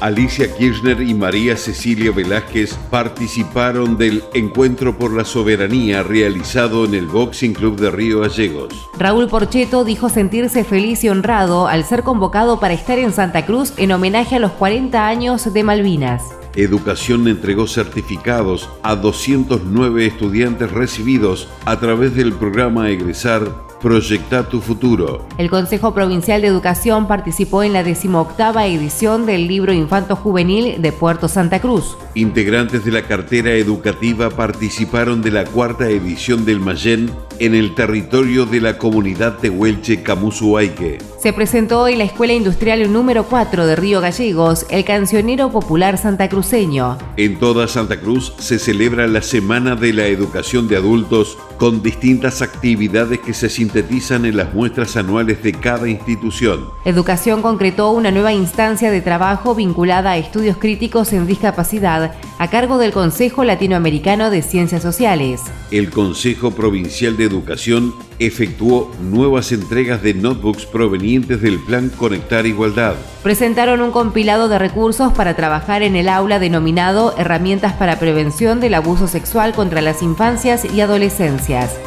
Alicia Kirchner y María Cecilia Velázquez participaron del Encuentro por la Soberanía realizado en el Boxing Club de Río Gallegos. Raúl Porcheto dijo sentirse feliz y honrado al ser convocado para estar en Santa Cruz en homenaje a los 40 años de Malvinas. Educación entregó certificados a 209 estudiantes recibidos a través del programa Egresar Proyecta tu futuro. El Consejo Provincial de Educación participó en la decimoctava edición del libro Infanto Juvenil de Puerto Santa Cruz. Integrantes de la cartera educativa participaron de la cuarta edición del Mayen en el territorio de la comunidad de Huelche Camusuaike. Se presentó en la Escuela Industrial número 4 de Río Gallegos el cancionero popular santacruceño. En toda Santa Cruz se celebra la Semana de la Educación de Adultos con distintas actividades que se sintetizan en las muestras anuales de cada institución. Educación concretó una nueva instancia de trabajo vinculada a estudios críticos en discapacidad a cargo del Consejo Latinoamericano de Ciencias Sociales. El Consejo Provincial de Educación efectuó nuevas entregas de notebooks provenientes del Plan Conectar Igualdad. Presentaron un compilado de recursos para trabajar en el aula denominado Herramientas para Prevención del Abuso Sexual contra las Infancias y Adolescencias.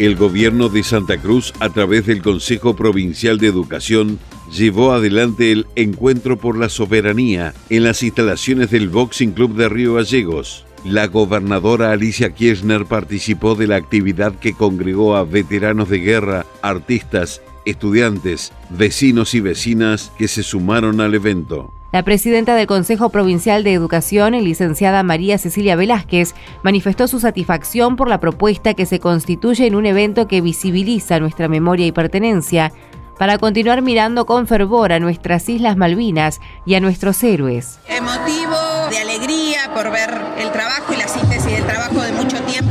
El gobierno de Santa Cruz, a través del Consejo Provincial de Educación, llevó adelante el Encuentro por la Soberanía en las instalaciones del Boxing Club de Río Gallegos. La gobernadora Alicia Kirchner participó de la actividad que congregó a veteranos de guerra, artistas, estudiantes, vecinos y vecinas que se sumaron al evento. La presidenta del Consejo Provincial de Educación, licenciada María Cecilia Velázquez, manifestó su satisfacción por la propuesta que se constituye en un evento que visibiliza nuestra memoria y pertenencia, para continuar mirando con fervor a nuestras Islas Malvinas y a nuestros héroes. Emotivo, de alegría por ver el trabajo y la síntesis del trabajo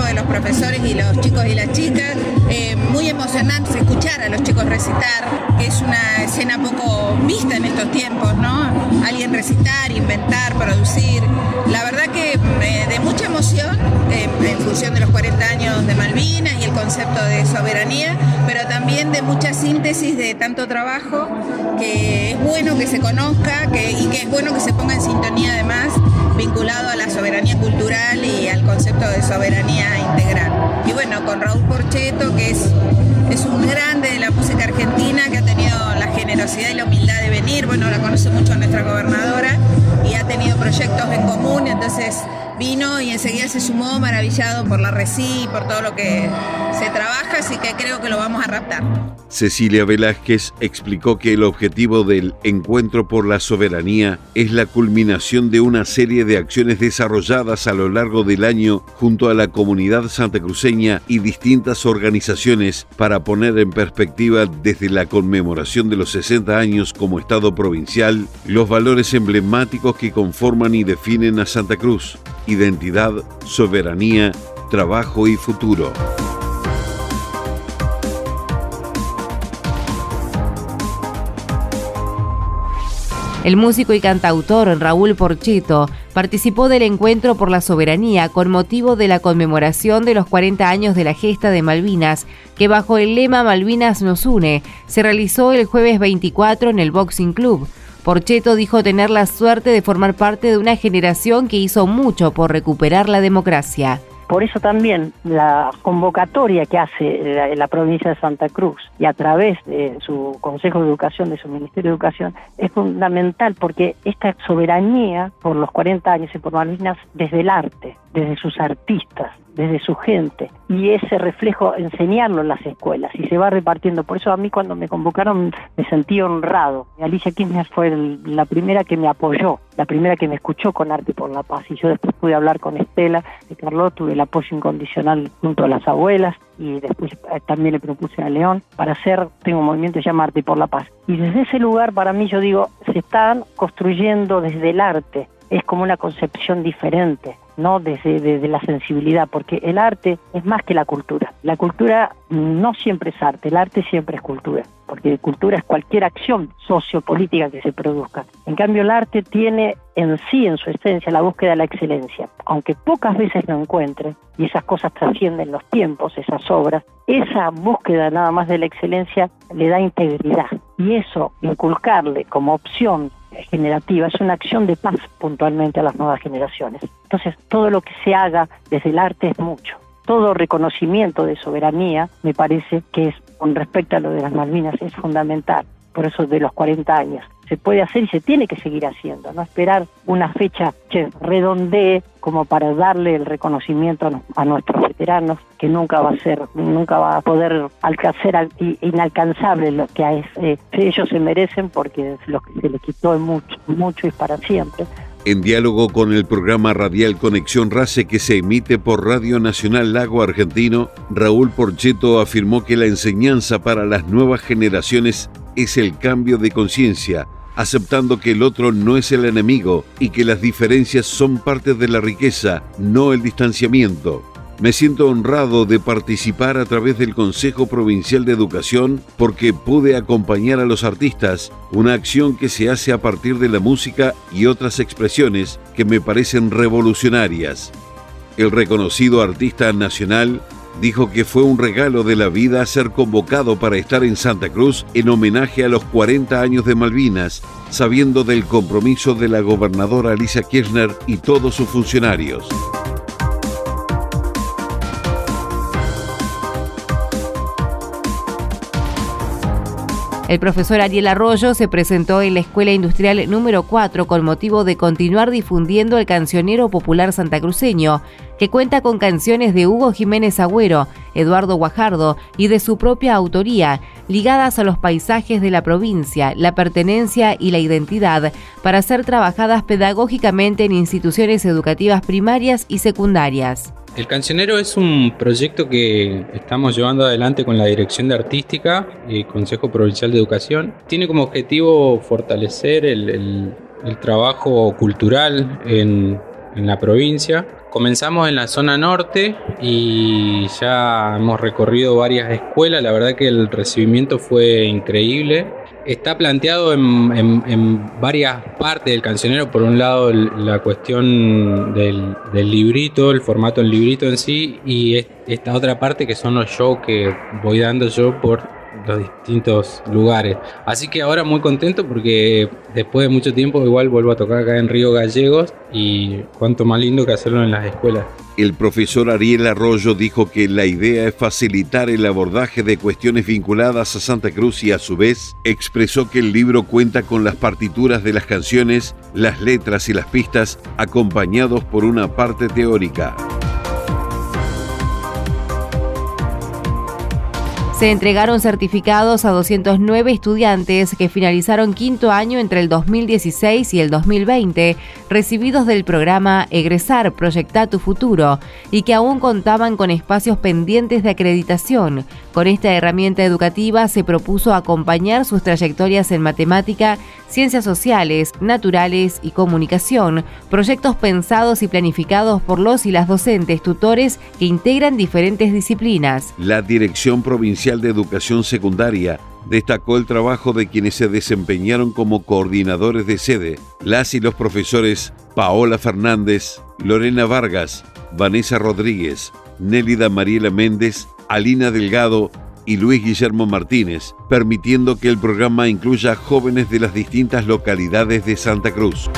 de los profesores y los chicos y las chicas. Eh, muy emocionante escuchar a los chicos recitar, que es una escena poco vista en estos tiempos, ¿no? Alguien recitar, inventar, producir. La verdad que eh, de mucha emoción eh, en función de los 40 años de Malvinas y el concepto de soberanía, pero también de mucha síntesis de tanto trabajo, que es bueno que se conozca que, y que es bueno que se ponga en sintonía además vinculado a la soberanía cultural y al concepto de soberanía integral. Y bueno, con Raúl Porcheto, que es, es un grande de la música argentina, que ha tenido la generosidad y la humildad de venir, bueno, la conoce mucho nuestra gobernadora y ha tenido proyectos en común, entonces vino y enseguida se sumó maravillado por la RECI por todo lo que se trabaja, así que creo que lo vamos a raptar. Cecilia Velázquez explicó que el objetivo del Encuentro por la Soberanía es la culminación de una serie de acciones desarrolladas a lo largo del año junto a la comunidad santacruceña y distintas organizaciones para poner en perspectiva desde la conmemoración de los 60 años como Estado provincial los valores emblemáticos que conforman y definen a Santa Cruz identidad, soberanía, trabajo y futuro. El músico y cantautor Raúl Porchito participó del encuentro por la soberanía con motivo de la conmemoración de los 40 años de la gesta de Malvinas, que bajo el lema Malvinas nos une, se realizó el jueves 24 en el Boxing Club. Porcheto dijo tener la suerte de formar parte de una generación que hizo mucho por recuperar la democracia. Por eso también la convocatoria que hace la, provincia de Santa Cruz y a través de su Consejo de Educación, de su Ministerio de Educación, es fundamental porque esta soberanía por los 40 años y por Malvinas desde el arte, desde sus artistas, desde su gente y ese reflejo enseñarlo en las escuelas y se va repartiendo. Por eso a mí cuando me convocaron me sentí honrado. Alicia Kirchner fue la primera que me apoyó, la primera que me escuchó con Arte por la Paz y yo después pude hablar con Estela de Carlos, tuve el apoyo incondicional junto a las abuelas y después eh, también le propuse a León para hacer, tengo un movimiento que se llama Arte por la Paz. Y desde ese lugar para mí yo digo, se están construyendo desde el arte, es como una concepción diferente no desde, la sensibilidad, porque el arte es más que la cultura. La cultura no siempre es arte, el arte siempre es cultura, porque cultura es cualquier acción sociopolítica que se produzca. En cambio, el arte tiene en sí, en su esencia, la búsqueda de la excelencia. Aunque pocas veces lo encuentre, y esas cosas trascienden los tiempos, esas obras, esa búsqueda nada más de la excelencia le da integridad. Y eso, inculcarle como opción generativa, es una acción de paz puntualmente a las nuevas generaciones. Entonces, todo lo que se haga desde el arte es mucho. Todo reconocimiento de soberanía, me parece que es, con respecto a lo de las Malvinas, es fundamental. Por eso de los 40 años se puede hacer y se tiene que seguir haciendo, no esperar una fecha que redondee como para darle el reconocimiento a, nuestros veteranos, que nunca va a ser, nunca va a poder alcanzar inalcanzable lo que eh, ellos se merecen porque lo que se les quitó mucho, mucho y para siempre. En diálogo con el programa radial Conexión Race que se emite por Radio Nacional Lago Argentino, Raúl Porcheto afirmó que la enseñanza para las nuevas generaciones es el cambio de conciencia aceptando que el otro no es el enemigo y que las diferencias son parte de la riqueza, no el distanciamiento. Me siento honrado de participar a través del Consejo Provincial de Educación porque pude acompañar a los artistas, una acción que se hace a partir de la música y otras expresiones que me parecen revolucionarias. El reconocido artista nacional dijo que fue un regalo de la vida ser convocado para estar en Santa Cruz en homenaje a los 40 años de Malvinas, sabiendo del compromiso de la gobernadora Alicia Kirchner y todos sus funcionarios. El profesor Ariel Arroyo se presentó en la Escuela Industrial número 4 con motivo de continuar difundiendo el cancionero popular santacruceño, que cuenta con canciones de Hugo Jiménez Agüero, Eduardo Guajardo y de su propia autoría, ligadas a los paisajes de la provincia, la pertenencia y la identidad, para ser trabajadas pedagógicamente en instituciones educativas primarias y secundarias. El Cancionero es un proyecto que estamos llevando adelante con la Dirección de Artística y Consejo Provincial de Educación. Tiene como objetivo fortalecer el, trabajo cultural en, en la provincia. Comenzamos en la zona norte y ya hemos recorrido varias escuelas. La verdad que el recibimiento fue increíble está planteado en, varias partes del cancionero. Por un lado, la cuestión del, del, librito, el formato del librito en sí, y esta otra parte que son los shows que voy dando yo por los distintos lugares. Así que ahora muy contento porque después de mucho tiempo igual vuelvo a tocar acá en Río Gallegos y cuanto más lindo que hacerlo en las escuelas. El profesor Ariel Arroyo dijo que la idea es facilitar el abordaje de cuestiones vinculadas a Santa Cruz y a su vez expresó que el libro cuenta con las partituras de las canciones, las letras y las pistas acompañados por una parte teórica. Se entregaron certificados a 209 estudiantes que finalizaron quinto año entre el 2016 y el 2020, recibidos del programa Egresar Proyecta tu Futuro, y que aún contaban con espacios pendientes de acreditación. Con esta herramienta educativa se propuso acompañar sus trayectorias en matemática, ciencias sociales, naturales y comunicación, proyectos pensados y planificados por los y las docentes tutores que integran diferentes disciplinas. La Dirección Provincial de Educación Secundaria destacó el trabajo de quienes se desempeñaron como coordinadores de sede, las y los profesores Paola Fernández, Lorena Vargas, Vanessa Rodríguez, Nélida Mariela Méndez, Alina Delgado y Luis Guillermo Martínez, permitiendo que el programa incluya jóvenes de las distintas localidades de Santa Cruz.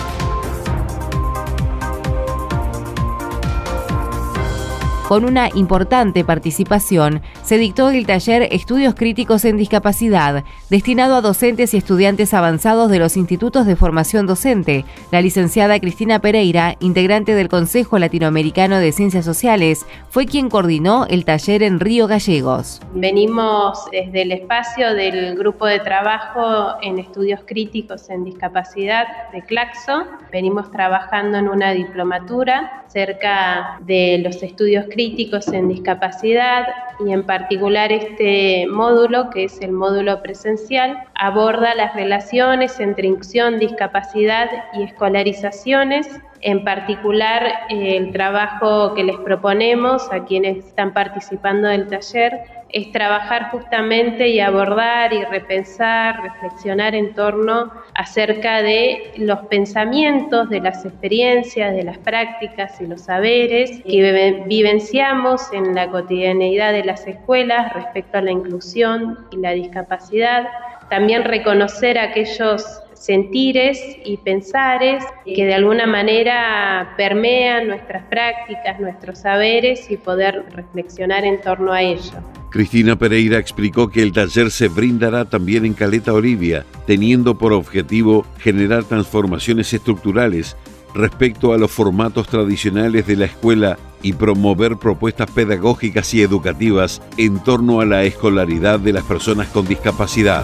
Con una importante participación, se dictó el taller Estudios Críticos en Discapacidad, destinado a docentes y estudiantes avanzados de los institutos de formación docente. La licenciada Cristina Pereira, integrante del Consejo Latinoamericano de Ciencias Sociales, fue quien coordinó el taller en Río Gallegos. Venimos desde el espacio del grupo de trabajo en estudios críticos en discapacidad de Claxo. Venimos trabajando en una diplomatura cerca de los estudios críticos en discapacidad y en particular este módulo, que es el módulo presencial, aborda las relaciones entre inclusión, discapacidad y escolarizaciones en particular, el trabajo que les proponemos a quienes están participando del taller es trabajar justamente y abordar y repensar, reflexionar en torno acerca de los pensamientos, de las experiencias, de las prácticas y los saberes que vivenciamos en la cotidianeidad de las escuelas respecto a la inclusión y la discapacidad. También reconocer aquellos sentires y pensares que de alguna manera permean nuestras prácticas, nuestros saberes y poder reflexionar en torno a ello. Cristina Pereira explicó que el taller se brindará también en Caleta Olivia, teniendo por objetivo generar transformaciones estructurales respecto a los formatos tradicionales de la escuela y promover propuestas pedagógicas y educativas en torno a la escolaridad de las personas con discapacidad.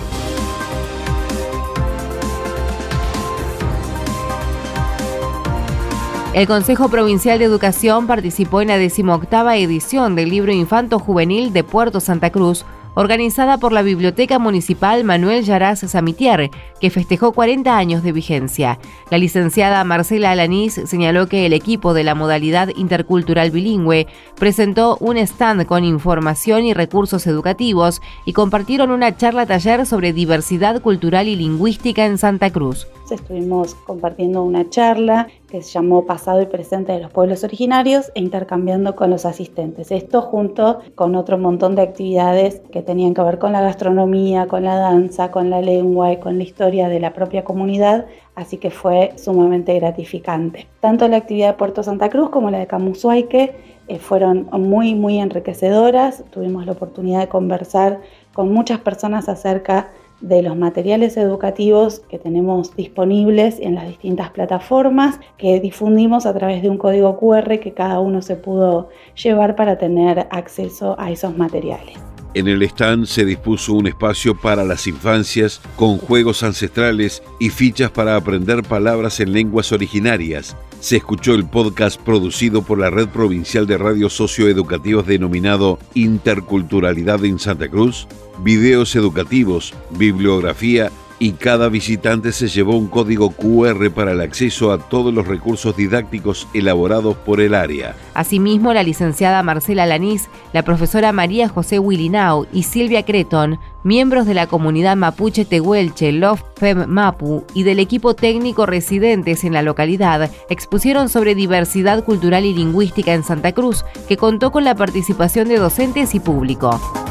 El Consejo Provincial de Educación participó en la decimoctava edición del libro Infanto Juvenil de Puerto Santa Cruz, organizada por la Biblioteca Municipal Manuel Yaraz Samitier, que festejó 40 años de vigencia. La licenciada Marcela Alanís señaló que el equipo de la modalidad intercultural bilingüe presentó un stand con información y recursos educativos y compartieron una charla taller sobre diversidad cultural y lingüística en Santa Cruz. Estuvimos compartiendo una charla que se llamó Pasado y Presente de los Pueblos Originarios e intercambiando con los asistentes. Esto junto con otro montón de actividades que tenían que ver con la gastronomía, con la danza, con la lengua y con la historia de la propia comunidad, así que fue sumamente gratificante. Tanto la actividad de Puerto Santa Cruz como la de Camusuaique eh, fueron muy, muy enriquecedoras. Tuvimos la oportunidad de conversar con muchas personas acerca de los materiales educativos que tenemos disponibles en las distintas plataformas que difundimos a través de un código QR que cada uno se pudo llevar para tener acceso a esos materiales. En el stand se dispuso un espacio para las infancias con juegos ancestrales y fichas para aprender palabras en lenguas originarias. Se escuchó el podcast producido por la Red Provincial de Radios Socioeducativos denominado Interculturalidad en Santa Cruz, videos educativos, bibliografía y cada visitante se llevó un código QR para el acceso a todos los recursos didácticos elaborados por el área. Asimismo, la licenciada Marcela Lanís, la profesora María José Willinau y Silvia Creton, miembros de la comunidad mapuche Tehuelche Love Fem Mapu y del equipo técnico residentes en la localidad, expusieron sobre diversidad cultural y lingüística en Santa Cruz, que contó con la participación de docentes y público.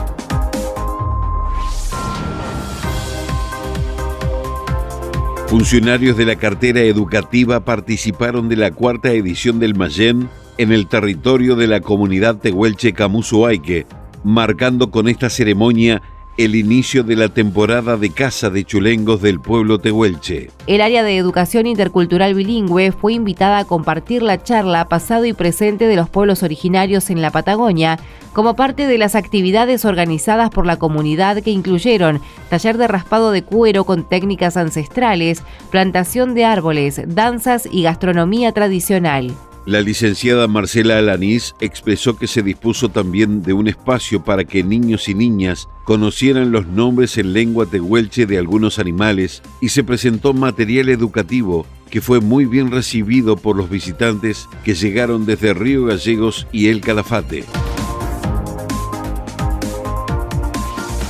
Funcionarios de la cartera educativa participaron de la cuarta edición del Mayen en el territorio de la comunidad tehuelche Camusuaique, marcando con esta ceremonia el inicio de la temporada de caza de chulengos del pueblo tehuelche. El área de educación intercultural bilingüe fue invitada a compartir la charla pasado y presente de los pueblos originarios en la Patagonia como parte de las actividades organizadas por la comunidad que incluyeron taller de raspado de cuero con técnicas ancestrales, plantación de árboles, danzas y gastronomía tradicional. La licenciada Marcela Alanís expresó que se dispuso también de un espacio para que niños y niñas conocieran los nombres en lengua tehuelche de algunos animales y se presentó material educativo que fue muy bien recibido por los visitantes que llegaron desde Río Gallegos y El Calafate.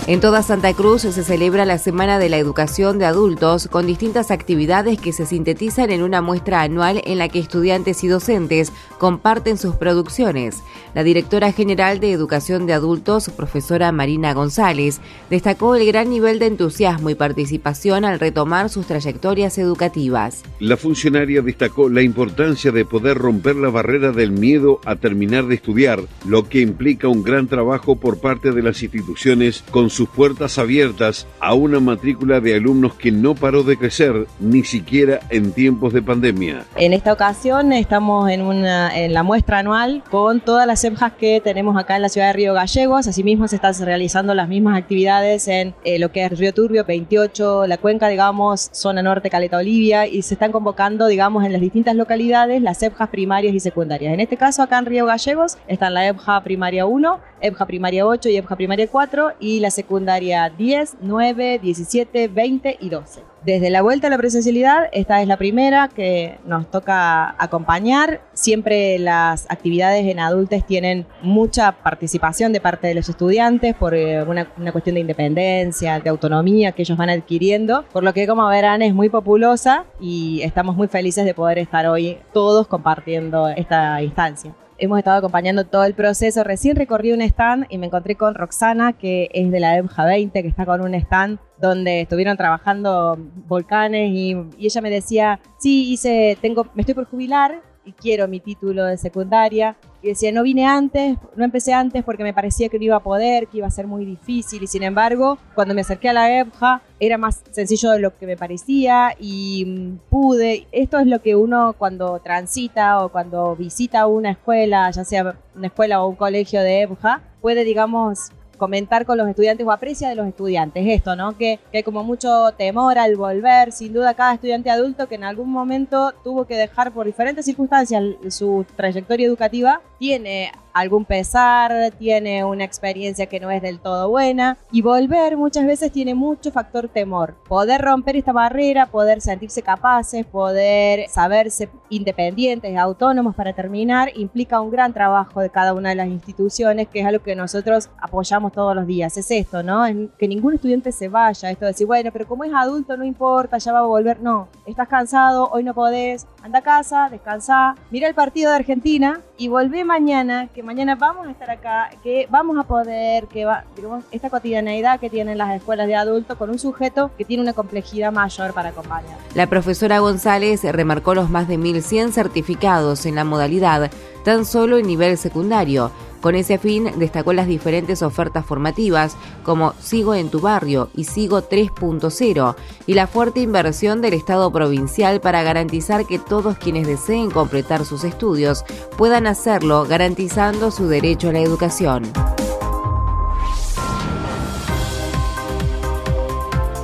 En toda Santa Cruz se celebra la Semana de la Educación de Adultos con distintas actividades que se sintetizan en una muestra anual en la que estudiantes y docentes comparten sus producciones. La directora general de Educación de Adultos, profesora Marina González, destacó el gran nivel de entusiasmo y participación al retomar sus trayectorias educativas. La funcionaria destacó la importancia de poder romper la barrera del miedo a terminar de estudiar, lo que implica un gran trabajo por parte de las instituciones con sus puertas abiertas a una matrícula de alumnos que no paró de crecer ni siquiera en tiempos de pandemia. En esta ocasión estamos en, una, en la muestra anual con todas las EBJAs que tenemos acá en la ciudad de Río Gallegos. Asimismo se están realizando las mismas actividades en eh, lo que es Río Turbio, 28, la cuenca, digamos, zona norte, Caleta Olivia, y se están convocando, digamos, en las distintas localidades las EBJAs primarias y secundarias. En este caso, acá en Río Gallegos, están la EBJA primaria 1, EBJA primaria 8 y EBJA primaria 4 y la secundaria 10, 9, 17, 20 y 12. Desde la vuelta a la presencialidad, esta es la primera que nos toca acompañar. Siempre las actividades en adultos tienen mucha participación de parte de los estudiantes por eh, una, una, cuestión de independencia, de autonomía que ellos van adquiriendo, por lo que como verán es muy populosa y estamos muy felices de poder estar hoy todos compartiendo esta instancia hemos estado acompañando todo el proceso. Recién recorrí un stand y me encontré con Roxana, que es de la EMJA 20, que está con un stand donde estuvieron trabajando volcanes y, y ella me decía, sí, hice, tengo, me estoy por jubilar y quiero mi título de secundaria. Y decía, no vine antes, no empecé antes porque me parecía que no iba a poder, que iba a ser muy difícil. Y sin embargo, cuando me acerqué a la EBJA, era más sencillo de lo que me parecía y mm, pude. Esto es lo que uno cuando transita o cuando visita una escuela, ya sea una escuela o un colegio de EBJA, puede, digamos, comentar con los estudiantes o aprecia de los estudiantes esto, ¿no? Que, que, hay como mucho temor al volver, sin duda cada estudiante adulto que en algún momento tuvo que dejar por diferentes circunstancias su trayectoria educativa, tiene algún pesar, tiene una experiencia que no es del todo buena y volver muchas veces tiene mucho factor temor. Poder romper esta barrera, poder sentirse capaces, poder saberse independientes, autónomos para terminar, implica un gran trabajo de cada una de las instituciones, que es algo que nosotros apoyamos todos los días. Es esto, ¿no? que ningún estudiante se vaya, esto de decir, bueno, pero como es adulto no importa, ya va a volver. No, estás cansado, hoy no podés, anda a casa, descansa, mira el partido de Argentina y volvé mañana, que mañana vamos a estar acá, que vamos a poder, que va, digamos, esta cotidianeidad que tienen las escuelas de adultos con un sujeto que tiene una complejidad mayor para acompañar. La profesora González remarcó los más de 1.100 certificados en la modalidad, tan solo en nivel secundario, con ese fin, destacó las diferentes ofertas formativas como Sigo en tu barrio y Sigo 3.0 y la fuerte inversión del Estado provincial para garantizar que todos quienes deseen completar sus estudios puedan hacerlo garantizando su derecho a la educación.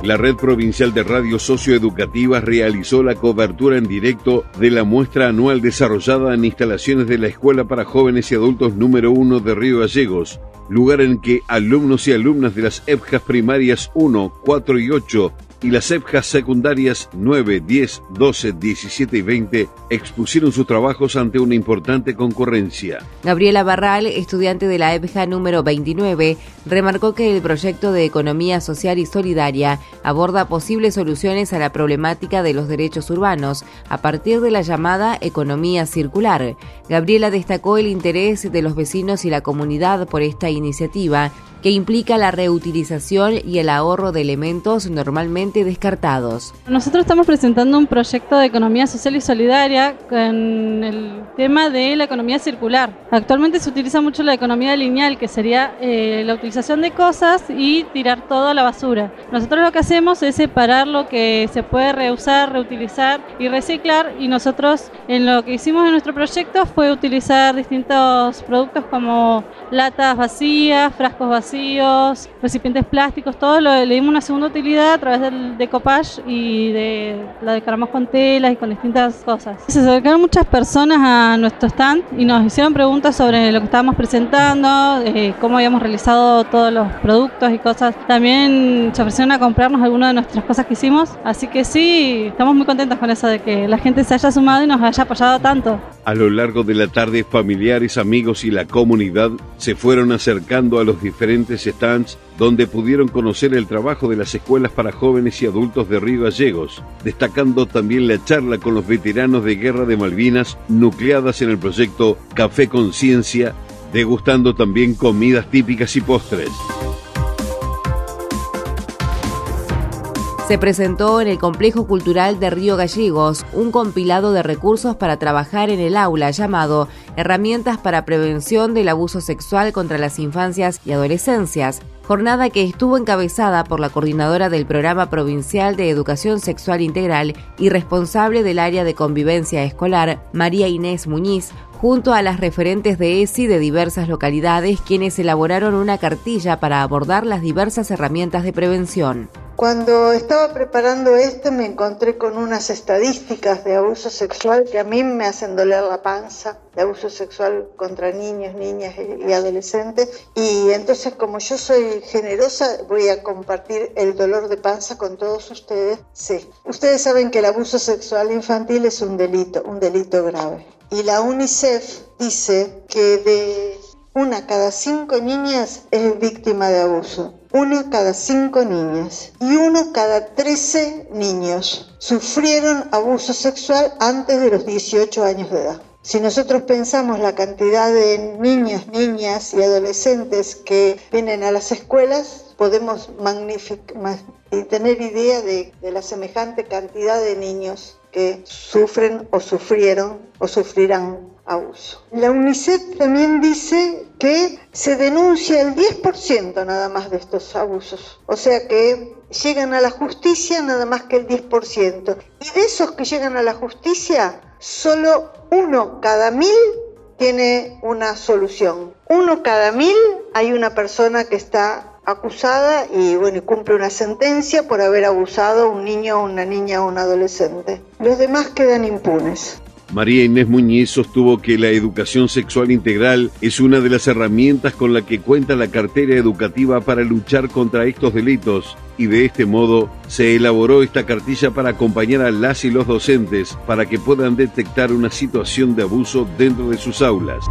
La Red Provincial de Radios Socioeducativas realizó la cobertura en directo de la muestra anual desarrollada en instalaciones de la Escuela para Jóvenes y Adultos número 1 de Río Gallegos, lugar en que alumnos y alumnas de las EPJAS primarias 1, 4 y 8 y las EPJAS secundarias 9, 10, 12, 17 y 20 expusieron sus trabajos ante una importante concurrencia. Gabriela Barral, estudiante de la EPJA número 29, remarcó que el proyecto de economía social y solidaria aborda posibles soluciones a la problemática de los derechos urbanos a partir de la llamada economía circular. Gabriela destacó el interés de los vecinos y la comunidad por esta iniciativa que implica la reutilización y el ahorro de elementos normalmente descartados. Nosotros estamos presentando un proyecto de economía social y solidaria con el tema de la economía circular. Actualmente se utiliza mucho la economía lineal, que sería eh, la utilización de cosas y tirar todo a la basura. Nosotros lo que hacemos es separar lo que se puede reusar, reutilizar y reciclar y nosotros en lo que hicimos en nuestro proyecto fue utilizar distintos productos como latas vacías, frascos vacíos, recipientes plásticos, todo lo, le dimos una segunda utilidad a través del decoupage y de la decoramos con telas y con distintas cosas. Se acercaron muchas personas a nuestro stand y nos hicieron preguntas sobre lo que estábamos presentando, eh, cómo habíamos realizado todos los productos y cosas. También se ofrecieron a comprarnos algunas de nuestras cosas que hicimos. Así que sí, estamos muy contentos con eso de que la gente se haya sumado y nos haya apoyado tanto. A lo largo de la tarde, familiares, amigos y la comunidad se fueron acercando a los diferentes stands donde pudieron conocer el trabajo de las escuelas para jóvenes y adultos de Río Gallegos, destacando también la charla con los veteranos de Guerra de Malvinas nucleadas en el proyecto Café Conciencia, degustando también comidas típicas y postres. Se presentó en el Complejo Cultural de Río Gallegos un compilado de recursos para trabajar en el aula llamado Herramientas para Prevención del Abuso Sexual contra las Infancias y Adolescencias, jornada que estuvo encabezada por la coordinadora del Programa Provincial de Educación Sexual Integral y responsable del área de convivencia escolar, María Inés Muñiz, junto a las referentes de ESI de diversas localidades, quienes elaboraron una cartilla para abordar las diversas herramientas de prevención. Cuando estaba preparando esto me encontré con unas estadísticas de abuso sexual que a mí me hacen doler la panza, de abuso sexual contra niños, niñas y adolescentes. Y entonces como yo soy generosa voy a compartir el dolor de panza con todos ustedes. Sí, ustedes saben que el abuso sexual infantil es un delito, un delito grave. Y la UNICEF dice que de una cada cinco niñas es víctima de abuso una cada cinco niñas y uno cada trece niños sufrieron abuso sexual antes de los 18 años de edad. Si nosotros pensamos la cantidad de niños, niñas y adolescentes que vienen a las escuelas, podemos tener idea de, de la semejante cantidad de niños que sufren o sufrieron o sufrirán abuso. La UNICEF también dice que se denuncia el 10% nada más de estos abusos, o sea que llegan a la justicia nada más que el 10%. Y de esos que llegan a la justicia, solo uno cada mil tiene una solución. Uno cada mil hay una persona que está acusada y bueno, cumple una sentencia por haber abusado a un niño, una niña o un adolescente. Los demás quedan impunes. María Inés Muñiz sostuvo que la educación sexual integral es una de las herramientas con la que cuenta la cartera educativa para luchar contra estos delitos y de este modo se elaboró esta cartilla para acompañar a las y los docentes para que puedan detectar una situación de abuso dentro de sus aulas.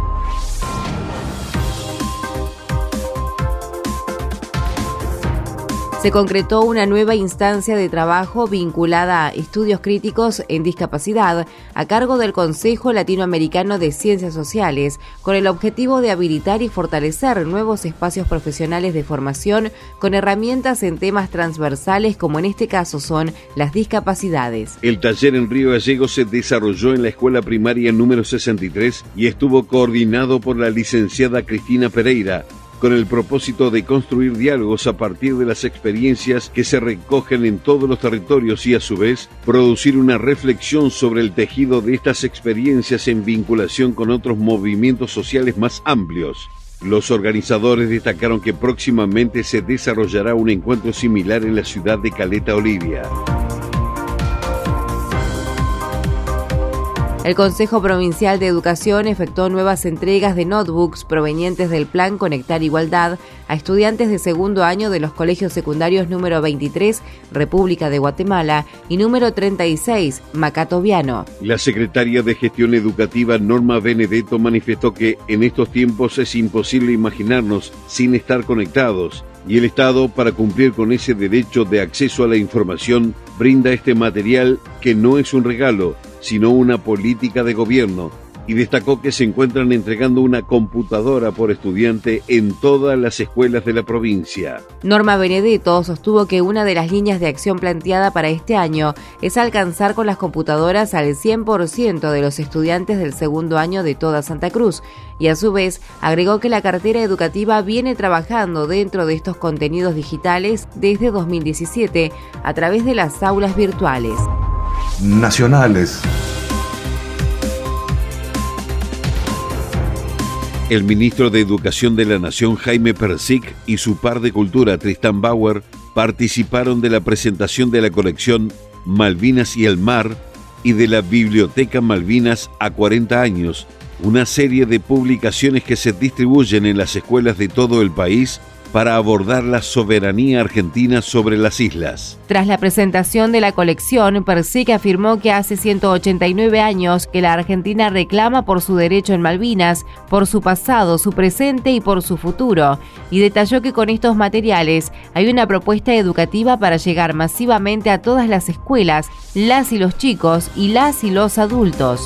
Se concretó una nueva instancia de trabajo vinculada a estudios críticos en discapacidad a cargo del Consejo Latinoamericano de Ciencias Sociales, con el objetivo de habilitar y fortalecer nuevos espacios profesionales de formación con herramientas en temas transversales como en este caso son las discapacidades. El taller en Río Gallegos se desarrolló en la escuela primaria número 63 y estuvo coordinado por la licenciada Cristina Pereira, con el propósito de construir diálogos a partir de las experiencias que se recogen en todos los territorios y a su vez producir una reflexión sobre el tejido de estas experiencias en vinculación con otros movimientos sociales más amplios. Los organizadores destacaron que próximamente se desarrollará un encuentro similar en la ciudad de Caleta Olivia. El Consejo Provincial de Educación efectuó nuevas entregas de notebooks provenientes del Plan Conectar Igualdad a estudiantes de segundo año de los colegios secundarios número 23, República de Guatemala, y número 36, Macatoviano. La secretaria de Gestión Educativa Norma Benedetto manifestó que en estos tiempos es imposible imaginarnos sin estar conectados y el Estado, para cumplir con ese derecho de acceso a la información, brinda este material que no es un regalo, sino una política de gobierno, y destacó que se encuentran entregando una computadora por estudiante en todas las escuelas de la provincia. Norma Benedetto sostuvo que una de las líneas de acción planteada para este año es alcanzar con las computadoras al 100% de los estudiantes del segundo año de toda Santa Cruz, y a su vez agregó que la cartera educativa viene trabajando dentro de estos contenidos digitales desde 2017 a través de las aulas virtuales nacionales. El ministro de Educación de la Nación, Jaime Persic, y su par de cultura, Tristan Bauer, participaron de la presentación de la colección Malvinas y el Mar y de la Biblioteca Malvinas a 40 años, una serie de publicaciones que se distribuyen en las escuelas de todo el país para abordar la soberanía argentina sobre las islas. Tras la presentación de la colección, Persic afirmó que hace 189 años que la Argentina reclama por su derecho en Malvinas, por su pasado, su presente y por su futuro, y detalló que con estos materiales hay una propuesta educativa para llegar masivamente a todas las escuelas, las y los chicos y las y los adultos.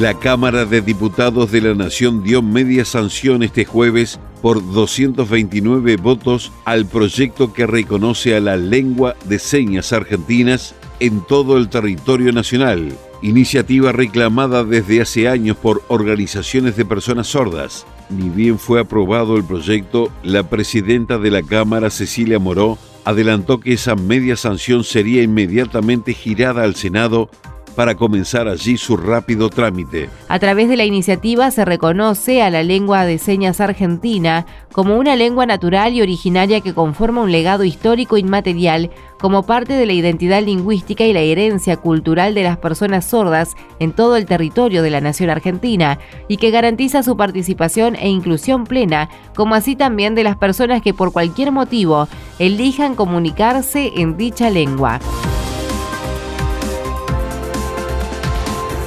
La Cámara de Diputados de la Nación dio media sanción este jueves por 229 votos al proyecto que reconoce a la lengua de señas argentinas en todo el territorio nacional, iniciativa reclamada desde hace años por organizaciones de personas sordas. Ni bien fue aprobado el proyecto, la presidenta de la Cámara, Cecilia Moró, adelantó que esa media sanción sería inmediatamente girada al Senado para comenzar allí su rápido trámite. A través de la iniciativa se reconoce a la lengua de señas argentina como una lengua natural y originaria que conforma un legado histórico inmaterial como parte de la identidad lingüística y la herencia cultural de las personas sordas en todo el territorio de la nación argentina y que garantiza su participación e inclusión plena, como así también de las personas que por cualquier motivo elijan comunicarse en dicha lengua.